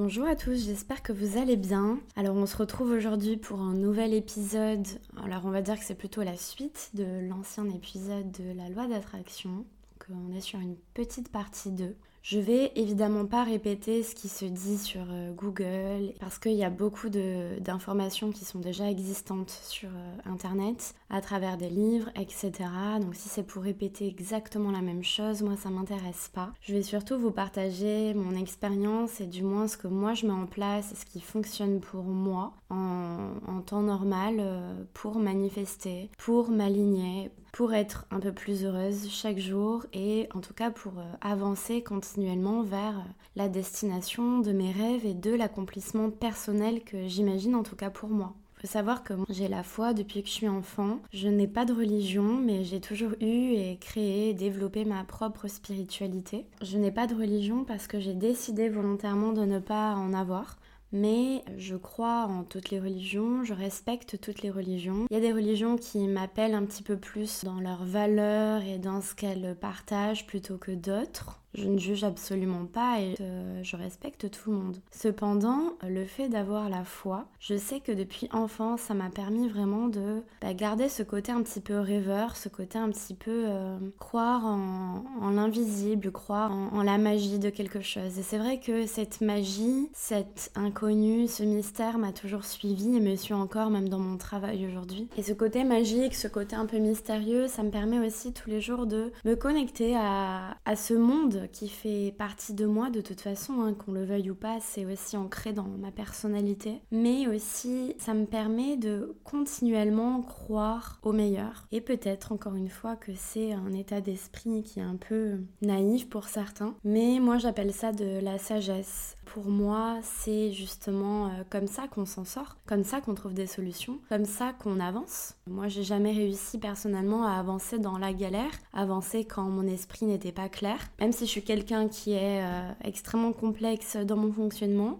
Bonjour à tous, j'espère que vous allez bien. Alors on se retrouve aujourd'hui pour un nouvel épisode. Alors on va dire que c'est plutôt la suite de l'ancien épisode de la loi d'attraction. On est sur une petite partie 2. Je vais évidemment pas répéter ce qui se dit sur euh, Google parce qu'il y a beaucoup d'informations qui sont déjà existantes sur euh, Internet à travers des livres, etc. Donc si c'est pour répéter exactement la même chose, moi ça m'intéresse pas. Je vais surtout vous partager mon expérience et du moins ce que moi je mets en place et ce qui fonctionne pour moi en, temps normal euh, pour manifester, pour m'aligner, pour être un peu plus heureuse chaque jour et en tout cas pour euh, avancer continuellement vers euh, la destination de mes rêves et de l'accomplissement personnel que j'imagine en tout cas pour moi. Il faut savoir que j'ai la foi depuis que je suis enfant. Je n'ai pas de religion, mais j'ai toujours eu et créé et développé ma propre spiritualité. Je n'ai pas de religion parce que j'ai décidé volontairement de ne pas en avoir mais je crois en toutes les religions, je respecte toutes les religions. Il y a des religions qui m'appellent un petit peu plus dans leurs valeurs et dans ce qu'elles partagent plutôt que d'autres. Je ne juge absolument pas et je respecte tout le monde. Cependant, le fait d'avoir la foi, je sais que depuis enfant, ça m'a permis vraiment de bah, garder ce côté un petit peu rêveur, ce côté un petit peu euh, croire en, l'invisible, croire en, la magie de quelque chose. Et c'est vrai que cette magie, cet inconnu, ce mystère m'a toujours suivi et me suit encore même dans mon travail aujourd'hui. Et ce côté magique, ce côté un peu mystérieux, ça me permet aussi tous les jours de me connecter à ce monde qui fait partie de moi de toute façon, hein, qu'on le veuille ou pas, c'est aussi ancré dans ma personnalité. Mais aussi, ça me permet de continuellement croire au meilleur. Et peut-être encore une fois que c'est un état d'esprit qui est un peu naïf pour certains. Mais moi j'appelle ça de la sagesse. Pour moi, c'est justement euh, comme ça qu'on s'en sort, comme ça qu'on trouve des solutions, comme ça qu'on avance. Moi, j'ai jamais réussi personnellement à avancer dans la galère, avancer quand mon esprit n'était pas clair. Même si je suis quelqu'un qui est euh, extrêmement complexe dans mon fonctionnement,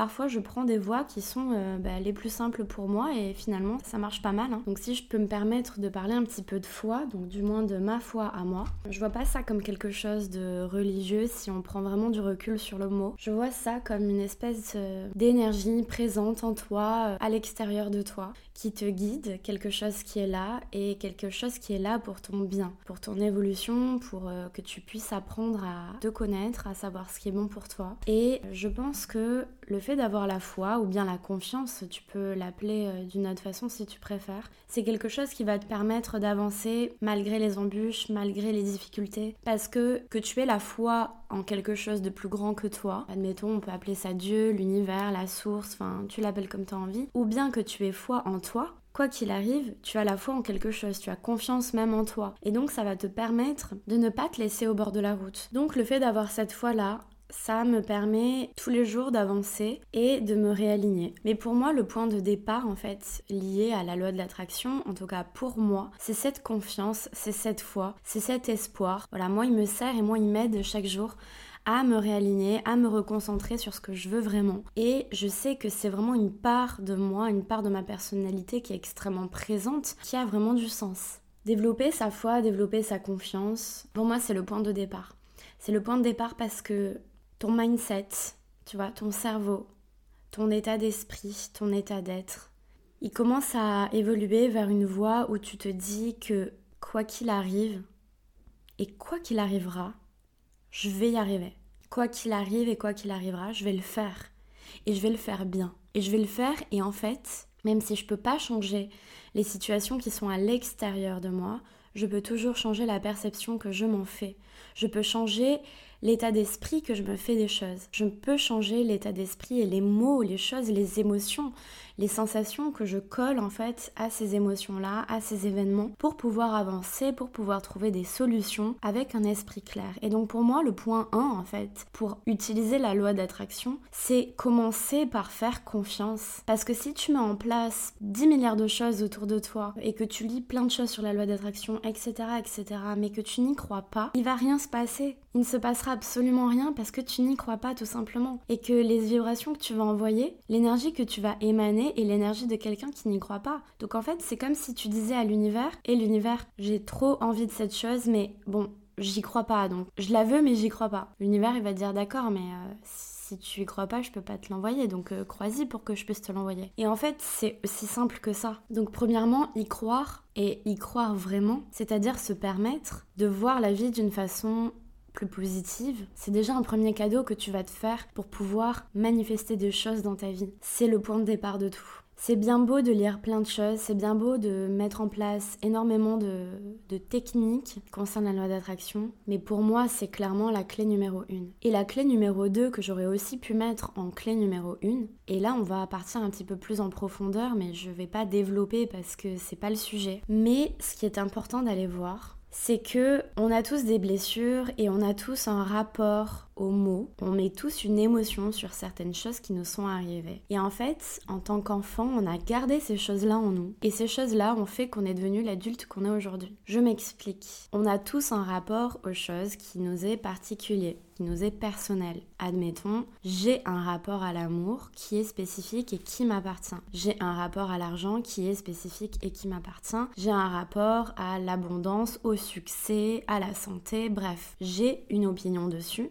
Parfois, je prends des voies qui sont euh, bah, les plus simples pour moi et finalement, ça marche pas mal. Hein. Donc, si je peux me permettre de parler un petit peu de foi, donc du moins de ma foi à moi, je vois pas ça comme quelque chose de religieux si on prend vraiment du recul sur le mot. Je vois ça comme une espèce euh, d'énergie présente en toi, euh, à l'extérieur de toi, qui te guide, quelque chose qui est là et quelque chose qui est là pour ton bien, pour ton évolution, pour que tu puisses apprendre à te connaître, à savoir ce qui est bon pour toi. Et je pense que le fait d'avoir la foi ou bien la confiance, tu peux l'appeler euh, d'une autre façon si tu préfères, c'est quelque chose qui va te permettre d'avancer malgré les embûches, malgré les difficultés. Parce que que tu aies la foi en quelque chose de plus grand que toi, admettons, on peut appeler ça Dieu, l'univers, la source, enfin, tu l'appelles comme tu as envie, ou bien que tu aies foi en toi, quoi qu'il arrive, tu as la foi en quelque chose, tu as confiance même en toi. Et donc ça va te permettre de ne pas te laisser au bord de la route. Donc le fait d'avoir cette foi-là, ça me permet tous les jours d'avancer et de me réaligner. Mais pour moi, le point de départ, en fait, lié à la loi de l'attraction, en tout cas pour moi, c'est cette confiance, c'est cette foi, c'est cet espoir. Voilà, moi, il me sert et moi, il m'aide chaque jour à me réaligner, à me reconcentrer sur ce que je veux vraiment. Et je sais que c'est vraiment une part de moi, une part de ma personnalité qui est extrêmement présente, qui a vraiment du sens. Développer sa foi, développer sa confiance, pour moi c'est le point de départ. C'est le point de départ parce que ton mindset, tu vois, ton cerveau, ton état d'esprit, ton état d'être, il commence à évoluer vers une voie où tu te dis que quoi qu'il arrive, et quoi qu'il arrivera, je vais y arriver. Quoi qu'il arrive et quoi qu'il arrivera, je vais le faire. Et je vais le faire bien. Et je vais le faire et en fait, même si je peux pas changer les situations qui sont à l'extérieur de moi, je peux toujours changer la perception que je m'en fais. Je peux changer l'état d'esprit que je me fais des choses. Je peux changer l'état d'esprit et les mots, les choses, les émotions, les sensations que je colle en fait à ces émotions-là, à ces événements pour pouvoir avancer, pour pouvoir trouver des solutions avec un esprit clair. Et donc pour moi, le point 1 en fait, pour utiliser la loi d'attraction, c'est commencer par faire confiance. Parce que si tu mets en place 10 milliards de choses autour de toi et que tu lis plein de choses sur la loi d'attraction, etc., etc., mais que tu n'y crois pas, il va rien se passer. Il ne se passera absolument rien parce que tu n'y crois pas tout simplement. Et que les vibrations que tu vas envoyer, l'énergie que tu vas émaner est l'énergie de quelqu'un qui n'y croit pas. Donc en fait, c'est comme si tu disais à l'univers, et l'univers, j'ai trop envie de cette chose, mais bon, j'y crois pas, donc je la veux, mais j'y crois pas. L'univers, il va dire d'accord, mais euh, Si tu y crois pas, je peux pas te l'envoyer. Donc euh, crois-y pour que je puisse te l'envoyer. Et en fait, c'est aussi simple que ça. Donc premièrement, y croire et y croire vraiment, c'est-à-dire se permettre de voir la vie d'une façon positive, c'est déjà un premier cadeau que tu vas te faire pour pouvoir manifester des choses dans ta vie. C'est le point de départ de tout. C'est bien beau de lire plein de choses, c'est bien beau de mettre en place énormément de, techniques concernant la loi d'attraction, mais pour moi, c'est clairement la clé numéro une. Et la clé numéro 2 que j'aurais aussi pu mettre en clé numéro 1, et là on va partir un petit peu plus en profondeur, mais je vais pas développer parce que c'est pas le sujet. Mais ce qui est important d'aller voir, c'est que on a tous des blessures et on a tous un rapport mots. On met tous une émotion sur certaines choses qui nous sont arrivées. Et en fait, en tant qu'enfant, on a gardé ces choses-là en nous. Et ces choses-là ont fait qu'on est devenu l'adulte qu'on est aujourd'hui. Je m'explique. On a tous un rapport aux choses qui nous est particulier nous est personnel. Admettons, j'ai un rapport à l'amour qui est spécifique et qui m'appartient. J'ai un rapport à l'argent qui est spécifique et qui m'appartient. J'ai un rapport à l'abondance, au succès, à la santé, bref, j'ai une opinion dessus.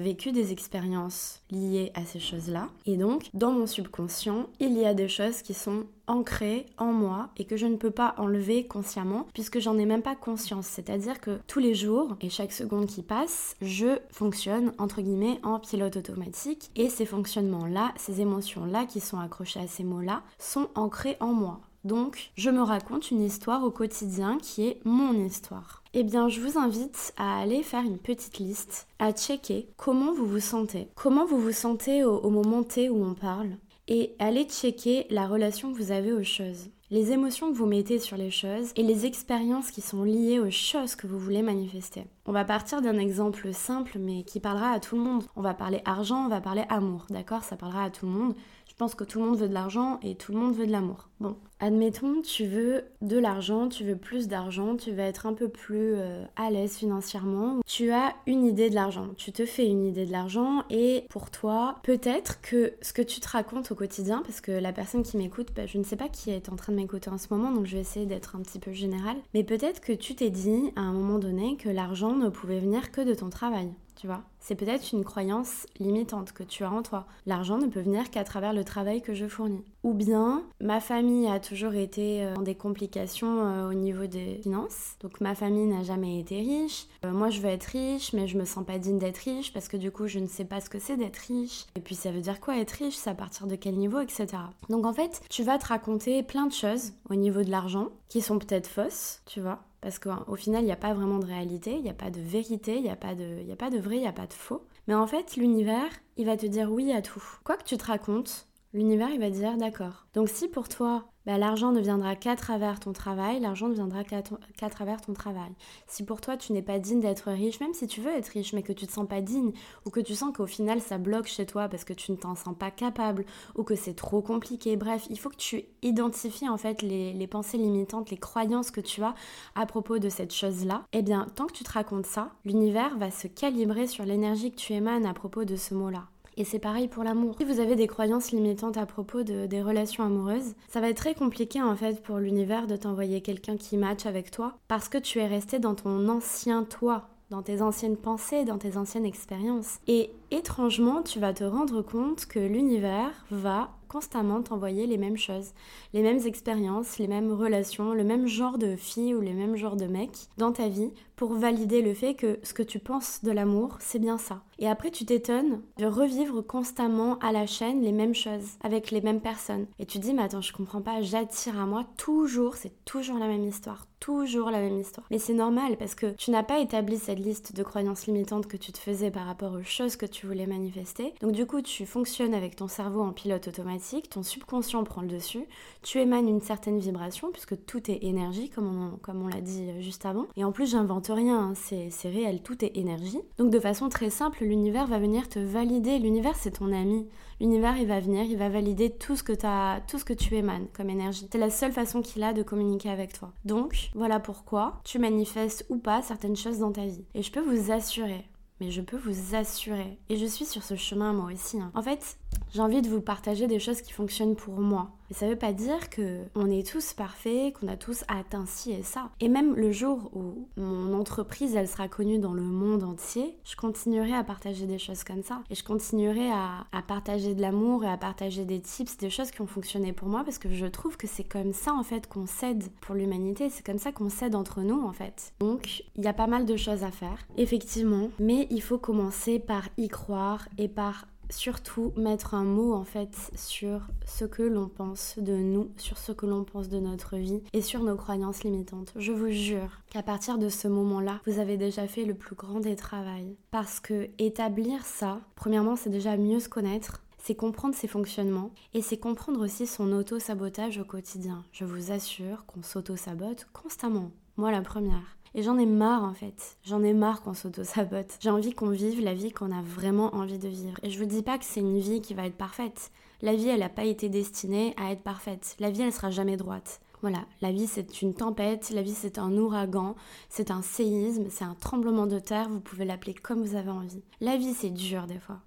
Vécu des expériences liées à ces choses-là. Et donc, dans mon subconscient, il y a des choses qui sont ancré en moi et que je ne peux pas enlever consciemment puisque j'en ai même pas conscience. C'est-à-dire que tous les jours et chaque seconde qui passe, je fonctionne entre guillemets en pilote automatique et ces fonctionnements-là, ces émotions-là qui sont accrochées à ces mots-là sont ancrés en moi. Donc, je me raconte une histoire au quotidien qui est mon histoire. Eh bien, je vous invite à aller faire une petite liste, à checker comment vous vous sentez. Comment vous vous sentez au, moment T où on parle et allez checker la relation que vous avez aux choses, les émotions que vous mettez sur les choses et les expériences qui sont liées aux choses que vous voulez manifester. On va partir d'un exemple simple mais qui parlera à tout le monde. On va parler argent, on va parler amour, d'accord? Ça parlera à tout le monde. Pense que tout le monde veut de l'argent et tout le monde veut de l'amour. Bon, admettons, tu veux de l'argent, tu veux plus d'argent, tu veux être un peu plus euh, à l'aise financièrement. Tu as une idée de l'argent, tu te fais une idée de l'argent et pour toi, peut-être que ce que tu te racontes au quotidien, parce que la personne qui m'écoute, bah, je ne sais pas qui est en train de m'écouter en ce moment, donc je vais essayer d'être un petit peu général, mais peut-être que tu t'es dit à un moment donné que l'argent ne pouvait venir que de ton travail tu vois. C'est peut-être une croyance limitante que tu as en toi. L'argent ne peut venir qu'à travers le travail que je fournis. Ou bien, ma famille a toujours été euh, dans des complications euh, au niveau des finances. Donc ma famille n'a jamais été riche. Euh, moi, je veux être riche, mais je me sens pas digne d'être riche parce que du coup, je ne sais pas ce que c'est d'être riche. Et puis, ça veut dire quoi être riche? C'est à partir de quel niveau, etc. Donc en fait, tu vas te raconter plein de choses au niveau de l'argent qui sont peut-être fausses, tu vois parce qu'au final, il n'y a pas vraiment de réalité, il n'y a pas de vérité, il n'y a, pas de, a pas de vrai, il n'y a pas de faux. Mais en fait, l'univers, il va te dire oui à tout. Quoi que tu te racontes, l'univers, il va dire d'accord. Donc si pour toi, bah, l'argent ne viendra qu'à travers ton travail, l'argent ne viendra qu'à travers ton travail. Si pour toi tu n'es pas digne d'être riche, même si tu veux être riche mais que tu te sens pas digne, ou que tu sens qu'au final ça bloque chez toi parce que tu ne t'en sens pas capable, ou que c'est trop compliqué, bref, il faut que tu identifies en fait les, les pensées limitantes, les croyances que tu as à propos de cette chose-là. Eh bien, tant que tu te racontes ça, l'univers va se calibrer sur l'énergie que tu émanes à propos de ce mot-là. Et c'est pareil pour l'amour. Si vous avez des croyances limitantes à propos de, des relations amoureuses, ça va être très compliqué en fait pour l'univers de t'envoyer quelqu'un qui match avec toi parce que tu es resté dans ton ancien toi, dans tes anciennes pensées, dans tes anciennes expériences. Et étrangement, tu vas te rendre compte que l'univers va constamment t'envoyer les mêmes choses, les mêmes expériences, les mêmes relations, le même genre de fille ou les mêmes genres de mec dans ta vie pour valider le fait que ce que tu penses de l'amour, c'est bien ça. Et après, tu t'étonnes de revivre constamment à la chaîne les mêmes choses, avec les mêmes personnes. Et tu dis, mais attends, je comprends pas, j'attire à moi toujours, c'est toujours la même histoire, toujours la même histoire. Mais c'est normal parce que tu n'as pas établi cette liste de croyances limitantes que tu te faisais par rapport aux choses que tu voulais manifester. Donc du coup, tu fonctionnes avec ton cerveau en pilote automatique ton subconscient prend le dessus, tu émanes une certaine vibration, puisque tout est énergie, comme on, comme on l'a dit euh, juste avant. Et en plus, j'invente rien, hein, c'est réel, tout est énergie. Donc de façon très simple, l'univers va venir te valider. L'univers, c'est ton ami. L'univers, il va venir, il va valider tout ce que, as, tout ce que tu émanes comme énergie. C'est la seule façon qu'il a de communiquer avec toi. Donc, voilà pourquoi tu manifestes ou pas certaines choses dans ta vie. Et je peux vous assurer, mais je peux vous assurer, et je suis sur ce chemin moi aussi. Hein. En fait, J'ai envie de vous partager des choses qui fonctionnent pour moi. Et ça veut pas dire que on est tous parfaits, qu'on a tous atteint ci et ça. Et même le jour où mon entreprise, elle sera connue dans le monde entier, je continuerai à partager des choses comme ça. Et je continuerai à, à partager de l'amour et à partager des tips, des choses qui ont fonctionné pour moi, parce que je trouve que c'est comme ça, en fait, qu'on s'aide pour l'humanité. C'est comme ça qu'on s'aide entre nous, en fait. Donc, il y a pas mal de choses à faire, effectivement. Mais il faut commencer par y croire et par surtout mettre un mot en fait sur ce que l'on pense de nous, sur ce que l'on pense de notre vie et sur nos croyances limitantes. Je vous jure qu'à partir de ce moment-là, vous avez déjà fait le plus grand des travaux. Parce que établir ça, premièrement, c'est déjà mieux se connaître, c'est comprendre ses fonctionnements et c'est comprendre aussi son auto-sabotage au quotidien. Je vous assure qu'on s'auto-sabote constamment. Moi la première. Et j'en ai marre en fait. J'en ai marre qu'on s'auto-sabote. J'ai envie qu'on vive la vie qu'on a vraiment envie de vivre. Et je vous dis pas que c'est une vie qui va être parfaite. La vie, elle n'a pas été destinée à être parfaite. La vie, elle sera jamais droite. Voilà, la vie c'est une tempête, la vie c'est un ouragan, c'est un séisme, c'est un tremblement de terre, vous pouvez l'appeler comme vous avez envie. La vie c'est dur des fois.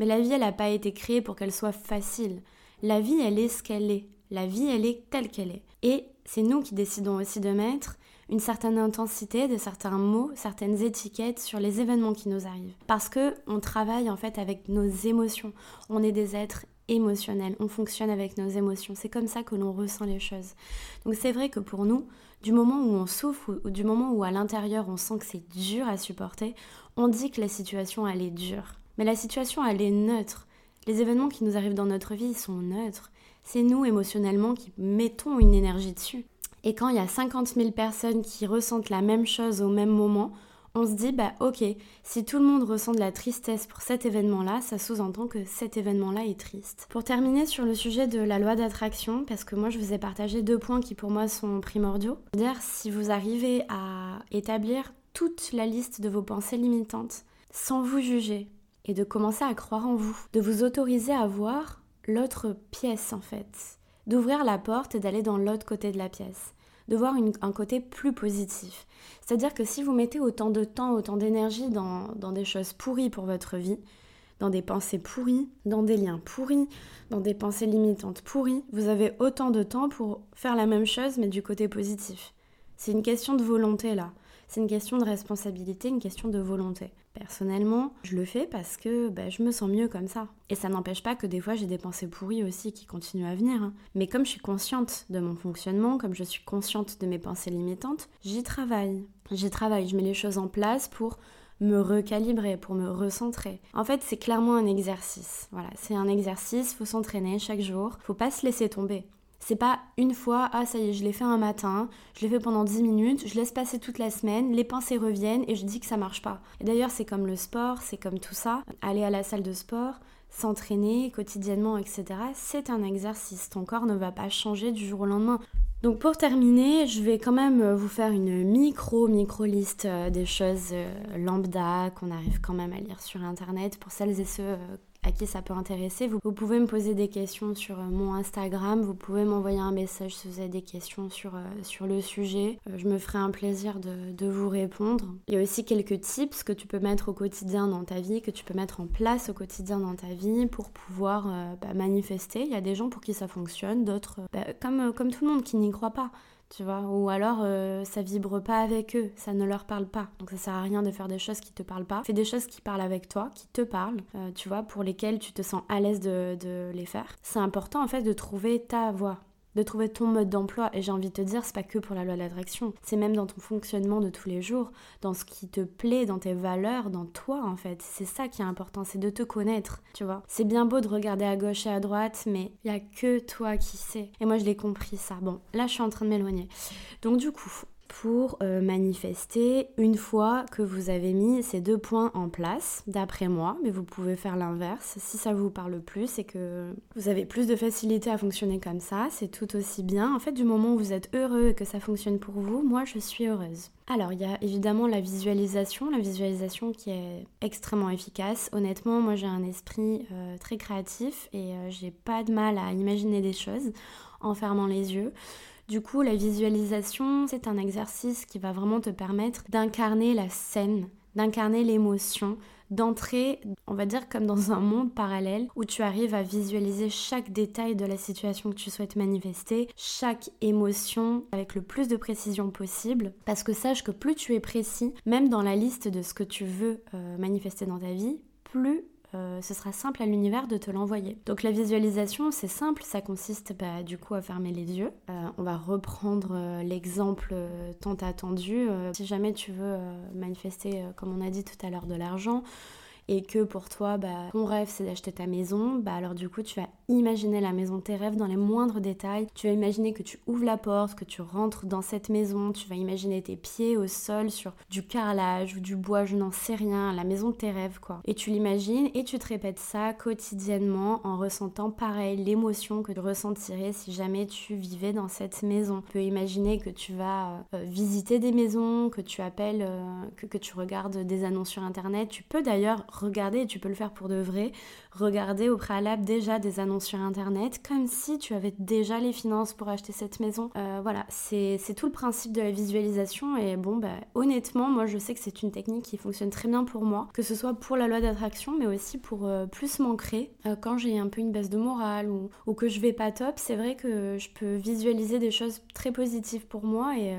Mais la vie elle n'a pas été créée pour qu'elle soit facile. La vie elle est ce qu'elle est. La vie elle est telle qu'elle est. Et c'est nous qui décidons aussi de mettre une certaine intensité, de certains mots, certaines étiquettes sur les événements qui nous arrivent. Parce que on travaille en fait avec nos émotions. On est des êtres émotionnels, on fonctionne avec nos émotions. C'est comme ça que l'on ressent les choses. Donc c'est vrai que pour nous, du moment où on souffre ou du moment où à l'intérieur on sent que c'est dur à supporter, on dit que la situation elle est dure. Mais la situation elle est neutre. Les événements qui nous arrivent dans notre vie sont neutres. C'est nous émotionnellement qui mettons une énergie dessus. Et quand il y a 50 000 personnes qui ressentent la même chose au même moment, on se dit, bah ok, si tout le monde ressent de la tristesse pour cet événement-là, ça sous-entend que cet événement-là est triste. Pour terminer sur le sujet de la loi d'attraction, parce que moi je vous ai partagé deux points qui pour moi sont primordiaux. Dire si vous arrivez à établir toute la liste de vos pensées limitantes sans vous juger et de commencer à croire en vous, de vous autoriser à voir l'autre pièce en fait, d'ouvrir la porte et d'aller dans l'autre côté de la pièce de voir un côté plus positif. C'est-à-dire que si vous mettez autant de temps, autant d'énergie dans, dans des choses pourries pour votre vie, dans des pensées pourries, dans des liens pourris, dans des pensées limitantes pourries, vous avez autant de temps pour faire la même chose mais du côté positif. C'est une question de volonté là. C'est une question de responsabilité, une question de volonté. Personnellement, je le fais parce que bah, je me sens mieux comme ça. Et ça n'empêche pas que des fois j'ai des pensées pourries aussi qui continuent à venir. Hein. Mais comme je suis consciente de mon fonctionnement, comme je suis consciente de mes pensées limitantes, j'y travaille. J'y travaille, je mets les choses en place pour me recalibrer, pour me recentrer. En fait, c'est clairement un exercice. Voilà, c'est un exercice, faut s'entraîner chaque jour, faut pas se laisser tomber. C'est pas une fois, ah ça y est, je l'ai fait un matin, je l'ai fait pendant 10 minutes, je laisse passer toute la semaine, les pensées reviennent et je dis que ça marche pas. Et d'ailleurs, c'est comme le sport, c'est comme tout ça. Aller à la salle de sport, s'entraîner quotidiennement, etc., c'est un exercice. Ton corps ne va pas changer du jour au lendemain. Donc pour terminer, je vais quand même vous faire une micro micro liste euh, des choses euh, lambda qu'on arrive quand même à lire sur internet pour celles et ceux euh, à qui ça peut intéresser. Vous, pouvez me poser des questions sur euh, mon Instagram, vous pouvez m'envoyer un message si vous avez des questions sur, euh, le sujet. Euh, je me ferai un plaisir de, vous répondre. Il y a aussi quelques tips que tu peux mettre au quotidien dans ta vie, que tu peux mettre en place au quotidien dans ta vie pour pouvoir bah, manifester. Il y a des gens pour qui ça fonctionne, d'autres, bah, comme, comme tout le monde, qui n'y croient pas ou alors euh, ça vibre pas avec eux, ça ne leur parle pas. Donc ça sert à rien de faire des choses qui te parlent pas. Fais des choses qui parlent avec toi, qui te parlent, euh, tu vois, pour lesquelles tu te sens à l'aise de, de les faire. C'est important en fait de trouver ta voie de trouver ton mode d'emploi. Et j'ai envie de te dire, c'est pas que pour la loi de l'attraction, c'est même dans ton fonctionnement de tous les jours, dans ce qui te plaît, dans tes valeurs, dans toi en fait. C'est ça qui est important, c'est de te connaître, tu vois. C'est bien beau de regarder à gauche et à droite, mais il y a que toi qui sais. Et moi je l'ai compris ça. Bon, là je suis en train de m'éloigner. Donc du coup, pour euh, manifester une fois que vous avez mis ces deux points en place, d'après moi, mais vous pouvez faire l'inverse si ça vous parle plus et que vous avez plus de facilité à fonctionner comme ça, c'est tout aussi bien. En fait, du moment où vous êtes heureux et que ça fonctionne pour vous, moi je suis heureuse. Alors, il y a évidemment la visualisation, la visualisation qui est extrêmement efficace. Honnêtement, moi j'ai un esprit euh, très créatif et euh, j'ai pas de mal à imaginer des choses en fermant les yeux. Du coup, la visualisation, c'est un exercice qui va vraiment te permettre d'incarner la scène, d'incarner l'émotion, d'entrer, on va dire comme dans un monde parallèle où tu arrives à visualiser chaque détail de la situation que tu souhaites manifester, chaque émotion avec le plus de précision possible. Parce que sache que plus tu es précis, même dans la liste de ce que tu veux euh, manifester dans ta vie, plus euh, ce sera simple à l'univers de te l'envoyer. Donc la visualisation, c'est simple, ça consiste bah, du coup à fermer les yeux. Euh, on va reprendre euh, l'exemple tant attendu. si jamais tu veux manifester, comme on a dit tout à l'heure, de l'argent, et que pour toi, bah, ton rêve c'est d'acheter ta maison, bah alors du coup tu vas imaginer la maison de tes rêves dans les moindres détails. Tu vas imaginer que tu ouvres la porte, que tu rentres dans cette maison, tu vas imaginer tes pieds au sol sur du carrelage ou du bois, je n'en sais rien, la maison de tes rêves quoi. Et tu l'imagines et tu te répètes ça quotidiennement en ressentant pareil l'émotion que tu ressentirais si jamais tu vivais dans cette maison. Tu peux imaginer que tu vas euh, visiter des maisons, que tu appelles, euh, que, que tu regardes des annonces sur internet. Tu peux d'ailleurs regarder, et tu peux le faire pour de vrai, regarder au préalable déjà des annonces sur internet, comme si tu avais déjà les finances pour acheter cette maison. Euh, voilà, c'est tout le principe de la visualisation et bon, bah, honnêtement, moi je sais que c'est une technique qui fonctionne très bien pour moi, que ce soit pour la loi d'attraction, mais aussi pour euh, plus m'ancrer. Euh, quand j'ai un peu une baisse de morale ou, que je vais pas top, c'est vrai que je peux visualiser des choses très positives pour moi et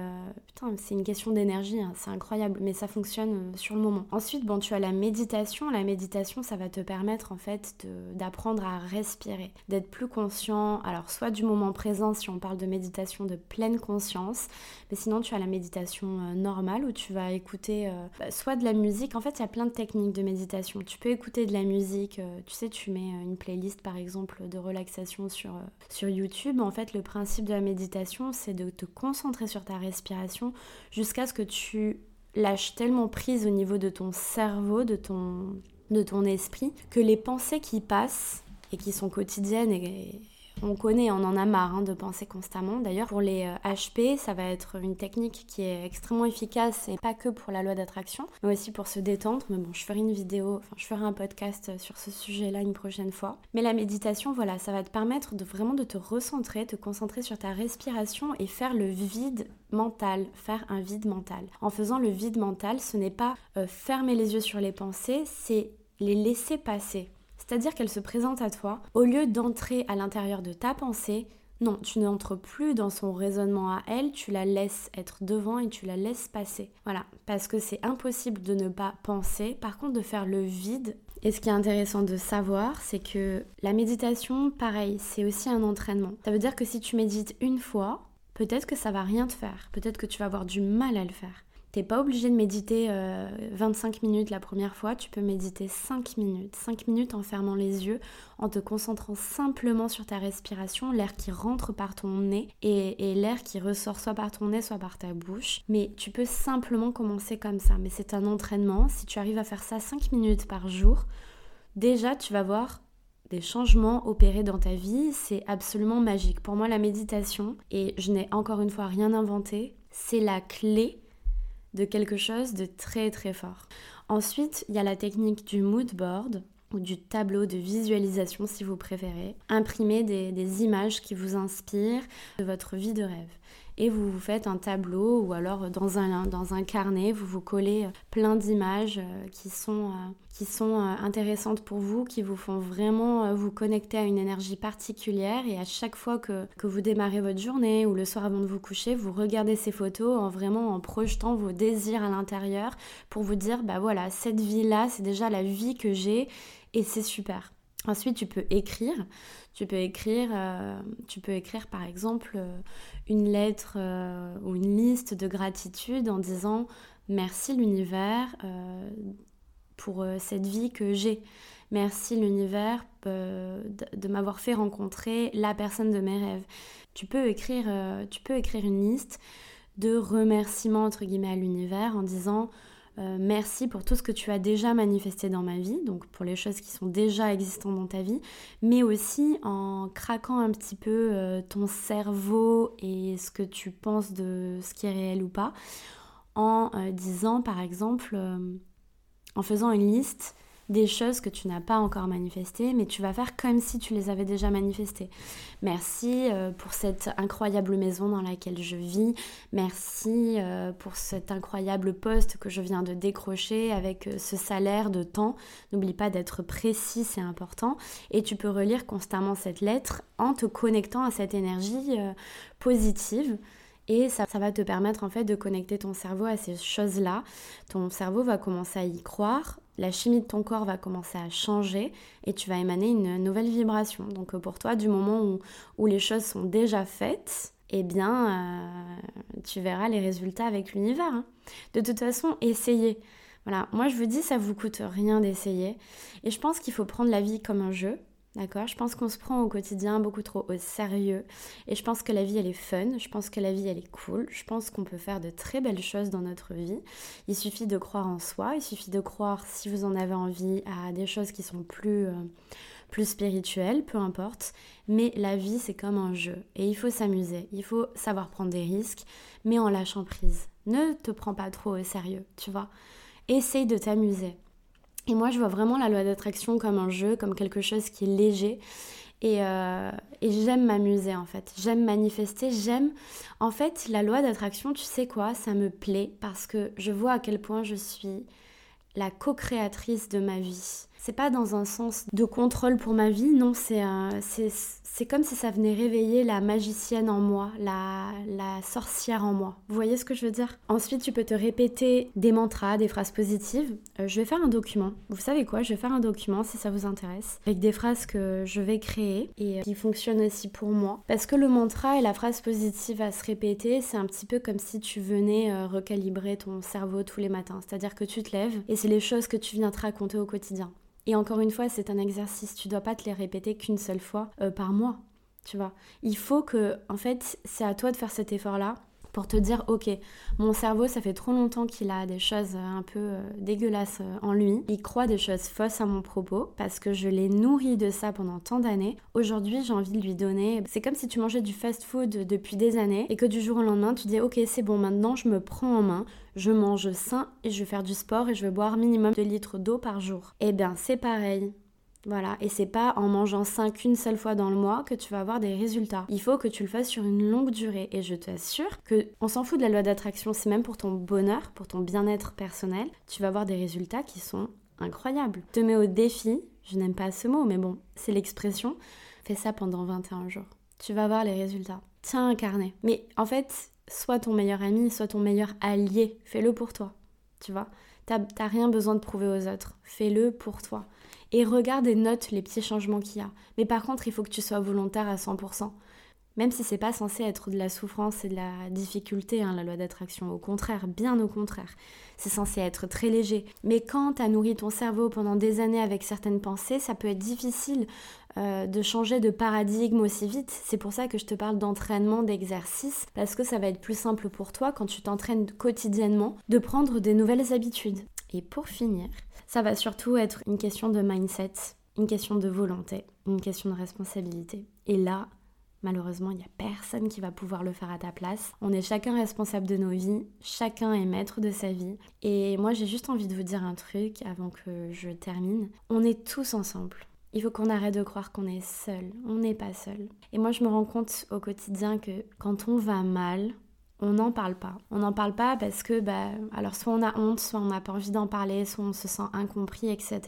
putain, c'est une question d'énergie, hein, c'est incroyable, mais ça fonctionne sur le moment. Ensuite, bon, tu as la méditation la méditation, ça va te permettre en fait d'apprendre à respirer, d'être plus conscient, alors soit du moment présent si on parle de méditation de pleine conscience, mais sinon tu as la méditation euh, normale où tu vas écouter euh, bah, soit de la musique, en fait il y a plein de techniques de méditation, tu peux écouter de la musique, euh, tu sais tu mets une playlist par exemple de relaxation sur, sur YouTube, en fait le principe de la méditation c'est de te concentrer sur ta respiration jusqu'à ce que tu lâche tellement prise au niveau de ton cerveau, de ton, de ton esprit, que les pensées qui passent et qui sont quotidiennes et, on connaît, on en a marre hein, de penser constamment. D'ailleurs, pour les HP, euh, ça va être une technique qui est extrêmement efficace et pas que pour la loi d'attraction, mais aussi pour se détendre. Mais bon, je ferai une vidéo, enfin, je ferai un podcast sur ce sujet-là une prochaine fois. Mais la méditation, voilà, ça va te permettre de vraiment de te recentrer, te concentrer sur ta respiration et faire le vide mental, faire un vide mental. En faisant le vide mental, ce n'est pas euh, fermer les yeux sur les pensées, c'est les laisser passer c'est-à-dire qu'elle se présente à toi, au lieu d'entrer à l'intérieur de ta pensée, non, tu n'entres plus dans son raisonnement à elle, tu la laisses être devant et tu la laisses passer. Voilà, parce que c'est impossible de ne pas penser, par contre de faire le vide. Et ce qui est intéressant de savoir, c'est que la méditation, pareil, c'est aussi un entraînement. Ça veut dire que si tu médites une fois, peut-être que ça va rien te faire, peut-être que tu vas avoir du mal à le faire. T'es pas obligé de méditer 25 euh, minutes la première fois, tu peux méditer 5 minutes. 5 minutes en fermant les yeux, en te concentrant simplement sur ta respiration, l'air qui rentre par ton nez et, l'air qui ressort soit par ton nez, soit par ta bouche. Mais tu peux simplement commencer comme ça. Mais c'est un entraînement. Si tu arrives à faire ça 5 minutes par jour, déjà tu vas voir des changements opérés dans ta vie, c'est absolument magique. Pour moi, la méditation, et je n'ai encore une fois rien inventé, c'est la clé de quelque chose de très très fort. Ensuite, il y a la technique du mood board ou du tableau de visualisation si vous préférez. Imprimer des, des images qui vous inspirent de votre vie de rêve et vous vous faites un tableau ou alors dans un, dans un carnet, vous vous collez euh, plein d'images euh, qui sont, euh, qui sont intéressantes pour vous, qui vous font vraiment vous connecter à une énergie particulière et à chaque fois que, que vous démarrez votre journée ou le soir avant de vous coucher, vous regardez ces photos en vraiment en projetant vos désirs à l'intérieur pour vous dire bah voilà, cette vie-là, c'est déjà la vie que j'ai et c'est super. Ensuite, tu peux écrire. Tu peux écrire, écrire par exemple une lettre euh, ou une liste de gratitude en disant merci l'univers euh, pour euh, cette vie que j'ai. Merci l'univers de, m'avoir fait rencontrer la personne de mes rêves. Tu peux écrire, tu peux écrire une liste de remerciements entre guillemets à l'univers en disant euh, merci pour tout ce que tu as déjà manifesté dans ma vie, donc pour les choses qui sont déjà existantes dans ta vie, mais aussi en craquant un petit peu euh, ton cerveau et ce que tu penses de ce qui est réel ou pas, en euh, disant par exemple, en faisant une liste des choses que tu n'as pas encore manifestées, mais tu vas faire comme si tu les avais déjà manifestées. Merci euh, pour cette incroyable maison dans laquelle je vis. Merci euh, pour cet incroyable poste que je viens de décrocher avec euh, ce salaire de temps. N'oublie pas d'être précis, c'est important. Et tu peux relire constamment cette lettre en te connectant à cette énergie positive. Et ça, ça, va te permettre en fait de connecter ton cerveau à ces choses-là. Ton cerveau va commencer à y croire, la chimie de ton corps va commencer à changer et tu vas émaner une nouvelle vibration. Donc euh, pour toi, du moment où, les choses sont déjà faites, eh bien, euh, tu verras les résultats avec l'univers. Hein. De toute façon, essayez. Voilà, moi je vous dis, ça vous coûte rien d'essayer. Et je pense qu'il faut prendre la vie comme un jeu. D'accord Je pense qu'on se prend au quotidien beaucoup trop au sérieux. Et je pense que la vie, elle est fun. Je pense que la vie, elle est cool. Je pense qu'on peut faire de très belles choses dans notre vie. Il suffit de croire en soi. Il suffit de croire, si vous en avez envie, à des choses qui sont plus, euh, plus spirituelles, peu importe. Mais la vie, c'est comme un jeu. Et il faut s'amuser. Il faut savoir prendre des risques, mais en lâchant prise. Ne te prends pas trop au sérieux, tu vois. Essaye de t'amuser. Et moi, je vois vraiment la loi d'attraction comme un jeu, comme quelque chose qui est léger. Et, euh, et j'aime m'amuser en fait. J'aime manifester. J'aime. En fait, la loi d'attraction, tu sais quoi Ça me plaît parce que je vois à quel point je suis la co-créatrice de ma vie. C'est pas dans un sens de contrôle pour ma vie, non, c'est c'est comme si ça venait réveiller la magicienne en moi, la, sorcière en moi. Vous voyez ce que je veux dire? Ensuite, tu peux te répéter des mantras, des phrases positives. Euh, je vais faire un document. Vous savez quoi? Je vais faire un document si ça vous intéresse, avec des phrases que je vais créer et euh, qui fonctionnent aussi pour moi. Parce que le mantra et la phrase positive à se répéter, c'est un petit peu comme si tu venais euh, recalibrer ton cerveau tous les matins. C'est-à-dire que tu te lèves et c'est les choses que tu viens te raconter au quotidien. Et encore une fois, c'est un exercice. Tu dois pas te les répéter qu'une seule fois euh, par mois. Tu vois. Il faut que, en fait, c'est à toi de faire cet effort-là pour te dire ok mon cerveau ça fait trop longtemps qu'il a des choses un peu euh, dégueulasses euh, en lui il croit des choses fausses à mon propos parce que je l'ai nourri de ça pendant tant d'années aujourd'hui j'ai envie de lui donner c'est comme si tu mangeais du fast food depuis des années et que du jour au lendemain tu dis ok c'est bon maintenant je me prends en main je mange sain et je vais faire du sport et je vais boire minimum 2 litres d'eau par jour. Eh bien, c'est pareil. Voilà, et c'est pas en mangeant 5 une seule fois dans le mois que tu vas avoir des résultats. Il faut que tu le fasses sur une longue durée et je t'assure que on s'en fout de la loi d'attraction, c'est même pour ton bonheur, pour ton bien-être personnel, tu vas avoir des résultats qui sont incroyables. Te mets au défi, je n'aime pas ce mot mais bon, c'est l'expression. Fais ça pendant 21 jours. Tu vas voir les résultats. Tiens un carnet. Mais en fait, sois ton meilleur ami, sois ton meilleur allié. Fais-le pour toi. Tu vois T'as rien besoin de prouver aux autres. Fais-le pour toi et regarde et note les petits changements qu'il y a. Mais par contre, il faut que tu sois volontaire à 100%. Même si c'est pas censé être de la souffrance et de la difficulté, hein, la loi d'attraction. Au contraire, bien au contraire. C'est censé être très léger. Mais quand tu as nourri ton cerveau pendant des années avec certaines pensées, ça peut être difficile euh, de changer de paradigme aussi vite. C'est pour ça que je te parle d'entraînement, d'exercice, parce que ça va être plus simple pour toi quand tu t'entraînes quotidiennement de prendre des nouvelles habitudes. Et pour finir, ça va surtout être une question de mindset, une question de volonté, une question de responsabilité. Et là, malheureusement, il n'y a personne qui va pouvoir le faire à ta place. On est chacun responsable de nos vies, chacun est maître de sa vie. Et moi, j'ai juste envie de vous dire un truc avant que je termine. On est tous ensemble. Il faut qu'on arrête de croire qu'on est seul. On n'est pas seul. Et moi, je me rends compte au quotidien que quand on va mal, on n'en parle pas. On n'en parle pas parce que, bah, alors soit on a honte, soit on n'a pas envie d'en parler, soit on se sent incompris, etc.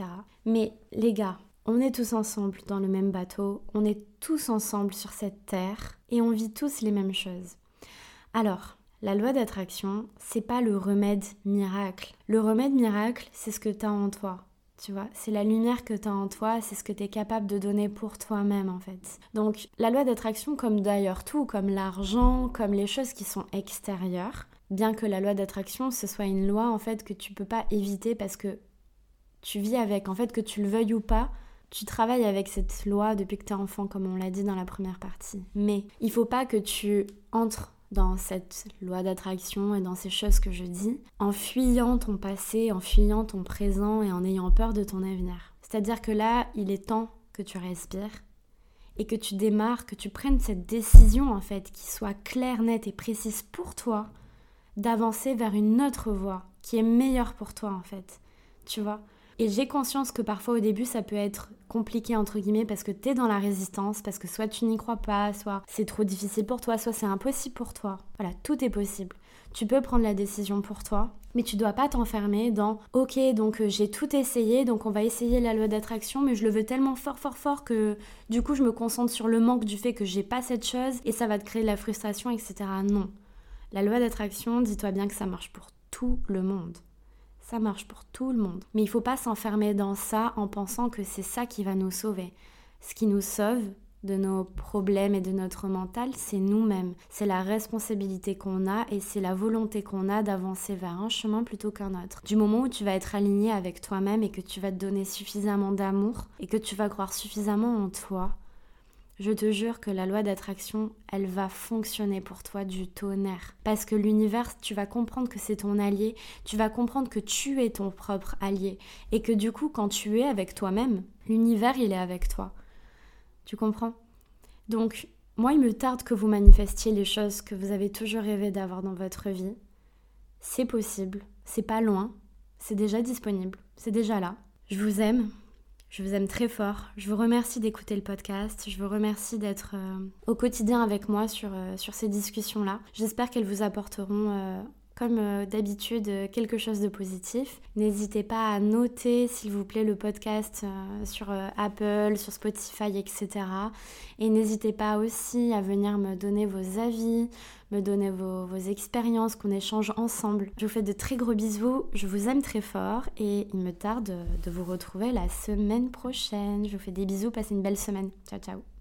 Mais les gars, on est tous ensemble dans le même bateau, on est tous ensemble sur cette terre et on vit tous les mêmes choses. Alors, la loi d'attraction, c'est pas le remède miracle. Le remède miracle, c'est ce que tu as en toi tu vois. C'est la lumière que tu as en toi, c'est ce que tu es capable de donner pour toi-même en fait. Donc la loi d'attraction, comme d'ailleurs tout, comme l'argent, comme les choses qui sont extérieures, bien que la loi d'attraction, ce soit une loi en fait que tu peux pas éviter parce que tu vis avec, en fait, que tu le veuilles ou pas, tu travailles avec cette loi depuis que tu es enfant, comme on l'a dit dans la première partie. Mais il faut pas que tu entres dans cette loi d'attraction et dans ces choses que je dis, en fuyant ton passé, en fuyant ton présent et en ayant peur de ton avenir. C'est-à-dire que là, il est temps que tu respires et que tu démarres, que tu prennes cette décision en fait qui soit claire, nette et précise pour toi, d'avancer vers une autre voie qui est meilleure pour toi en fait. Tu vois? Et j'ai conscience que parfois au début ça peut être compliqué entre guillemets parce que t'es dans la résistance, parce que soit tu n'y crois pas, soit c'est trop difficile pour toi, soit c'est impossible pour toi. Voilà, tout est possible. Tu peux prendre la décision pour toi, mais tu dois pas t'enfermer dans OK, donc euh, j'ai tout essayé, donc on va essayer la loi d'attraction, mais je le veux tellement fort, fort, fort que du coup je me concentre sur le manque du fait que j'ai pas cette chose et ça va te créer de la frustration, etc. Non. La loi d'attraction, dis-toi bien que ça marche pour tout le monde. Ça marche pour tout le monde. Mais il faut pas s'enfermer dans ça en pensant que c'est ça qui va nous sauver. Ce qui nous sauve de nos problèmes et de notre mental, c'est nous-mêmes. C'est la responsabilité qu'on a et c'est la volonté qu'on a d'avancer vers un chemin plutôt qu'un autre. Du moment où tu vas être aligné avec toi-même et que tu vas te donner suffisamment d'amour et que tu vas croire suffisamment en toi, je te jure que la loi d'attraction, elle va fonctionner pour toi du tonnerre. Parce que l'univers, tu vas comprendre que c'est ton allié, tu vas comprendre que tu es ton propre allié. Et que du coup, quand tu es avec toi-même, l'univers, il est avec toi. Tu comprends? Donc, moi, il me tarde que vous manifestiez les choses que vous avez toujours rêvé d'avoir dans votre vie. C'est possible, c'est pas loin, c'est déjà disponible, c'est déjà là. Je vous aime, je vous aime très fort. Je vous remercie d'écouter le podcast. Je vous remercie d'être euh, au quotidien avec moi sur, euh, sur ces discussions-là. J'espère qu'elles vous apporteront euh, comme euh, d'habitude quelque chose de positif. N'hésitez pas à noter s'il vous plaît le podcast euh, sur euh, Apple, sur Spotify, etc. Et n'hésitez pas aussi à venir me donner vos avis, me donner vos, expériences, qu'on échange ensemble. Je vous fais de très gros bisous, je vous aime très fort et il me tarde de vous retrouver la semaine prochaine. Je vous fais des bisous, passez une belle semaine. Ciao ciao